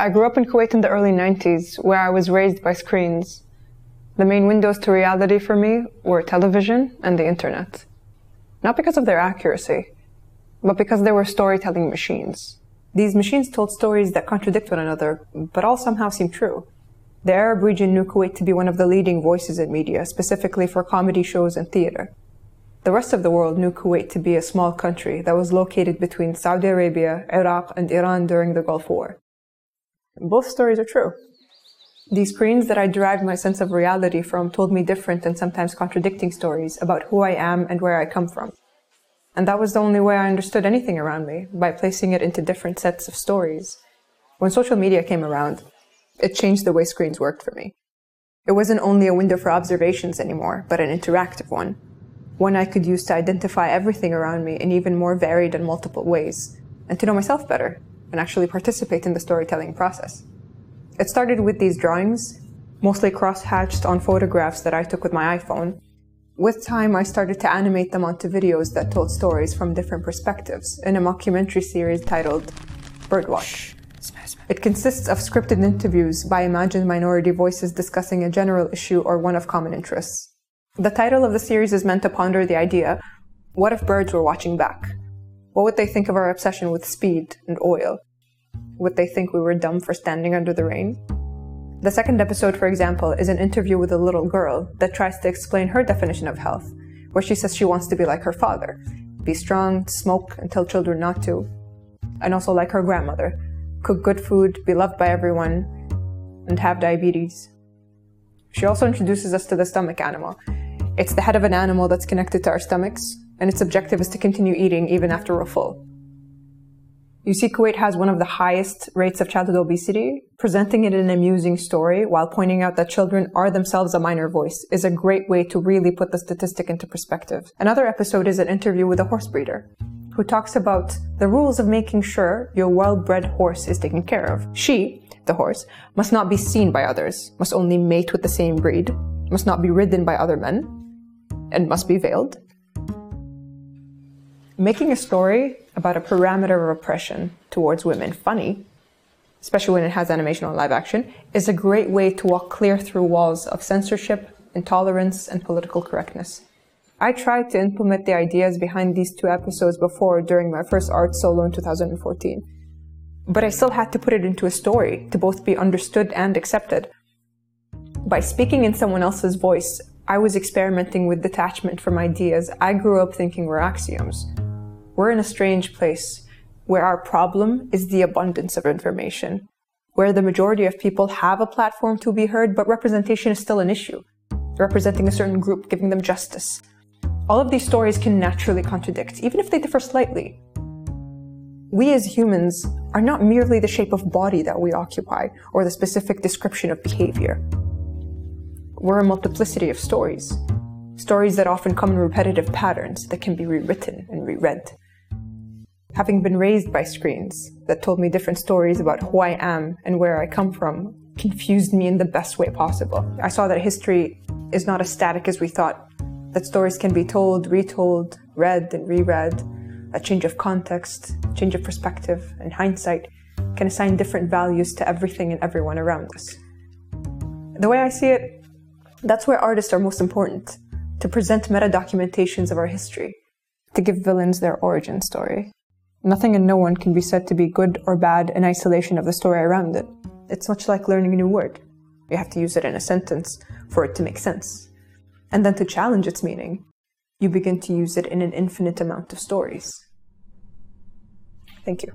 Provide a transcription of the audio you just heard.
I grew up in Kuwait in the early 90s, where I was raised by screens. The main windows to reality for me were television and the internet. Not because of their accuracy, but because they were storytelling machines. These machines told stories that contradict one another, but all somehow seem true. The Arab region knew Kuwait to be one of the leading voices in media, specifically for comedy shows and theater. The rest of the world knew Kuwait to be a small country that was located between Saudi Arabia, Iraq, and Iran during the Gulf War. Both stories are true. These screens that I derived my sense of reality from told me different and sometimes contradicting stories about who I am and where I come from. And that was the only way I understood anything around me, by placing it into different sets of stories. When social media came around, it changed the way screens worked for me. It wasn't only a window for observations anymore, but an interactive one. One I could use to identify everything around me in even more varied and multiple ways, and to know myself better, and actually participate in the storytelling process. It started with these drawings, mostly cross-hatched on photographs that I took with my iPhone. With time, I started to animate them onto videos that told stories from different perspectives in a mockumentary series titled Birdwatch. It consists of scripted interviews by imagined minority voices discussing a general issue or one of common interests. The title of the series is meant to ponder the idea what if birds were watching back? What would they think of our obsession with speed and oil? Would they think we were dumb for standing under the rain? The second episode, for example, is an interview with a little girl that tries to explain her definition of health, where she says she wants to be like her father be strong, smoke, and tell children not to, and also like her grandmother cook good food, be loved by everyone, and have diabetes. She also introduces us to the stomach animal. It's the head of an animal that's connected to our stomachs, and its objective is to continue eating even after we're full. You see, Kuwait has one of the highest rates of childhood obesity. Presenting it in an amusing story while pointing out that children are themselves a minor voice is a great way to really put the statistic into perspective. Another episode is an interview with a horse breeder who talks about the rules of making sure your well-bred horse is taken care of. She, the horse, must not be seen by others, must only mate with the same breed, must not be ridden by other men, and must be veiled. Making a story about a parameter of oppression towards women funny, especially when it has animation or live action, is a great way to walk clear through walls of censorship, intolerance, and political correctness. I tried to implement the ideas behind these two episodes before during my first art solo in 2014. But I still had to put it into a story to both be understood and accepted. By speaking in someone else's voice, I was experimenting with detachment from ideas I grew up thinking were axioms. We're in a strange place where our problem is the abundance of information, where the majority of people have a platform to be heard, but representation is still an issue. Representing a certain group, giving them justice, all of these stories can naturally contradict, even if they differ slightly. We as humans are not merely the shape of body that we occupy or the specific description of behavior. We're a multiplicity of stories, stories that often come in repetitive patterns that can be rewritten and reread. Having been raised by screens that told me different stories about who I am and where I come from confused me in the best way possible. I saw that history is not as static as we thought that stories can be told, retold, read, and reread. A change of context, change of perspective, and hindsight can assign different values to everything and everyone around us. The way I see it, that's where artists are most important to present meta documentations of our history, to give villains their origin story. Nothing and no one can be said to be good or bad in isolation of the story around it. It's much like learning a new word. You have to use it in a sentence for it to make sense and then to challenge its meaning, you begin to use it in an infinite amount of stories. Thank you.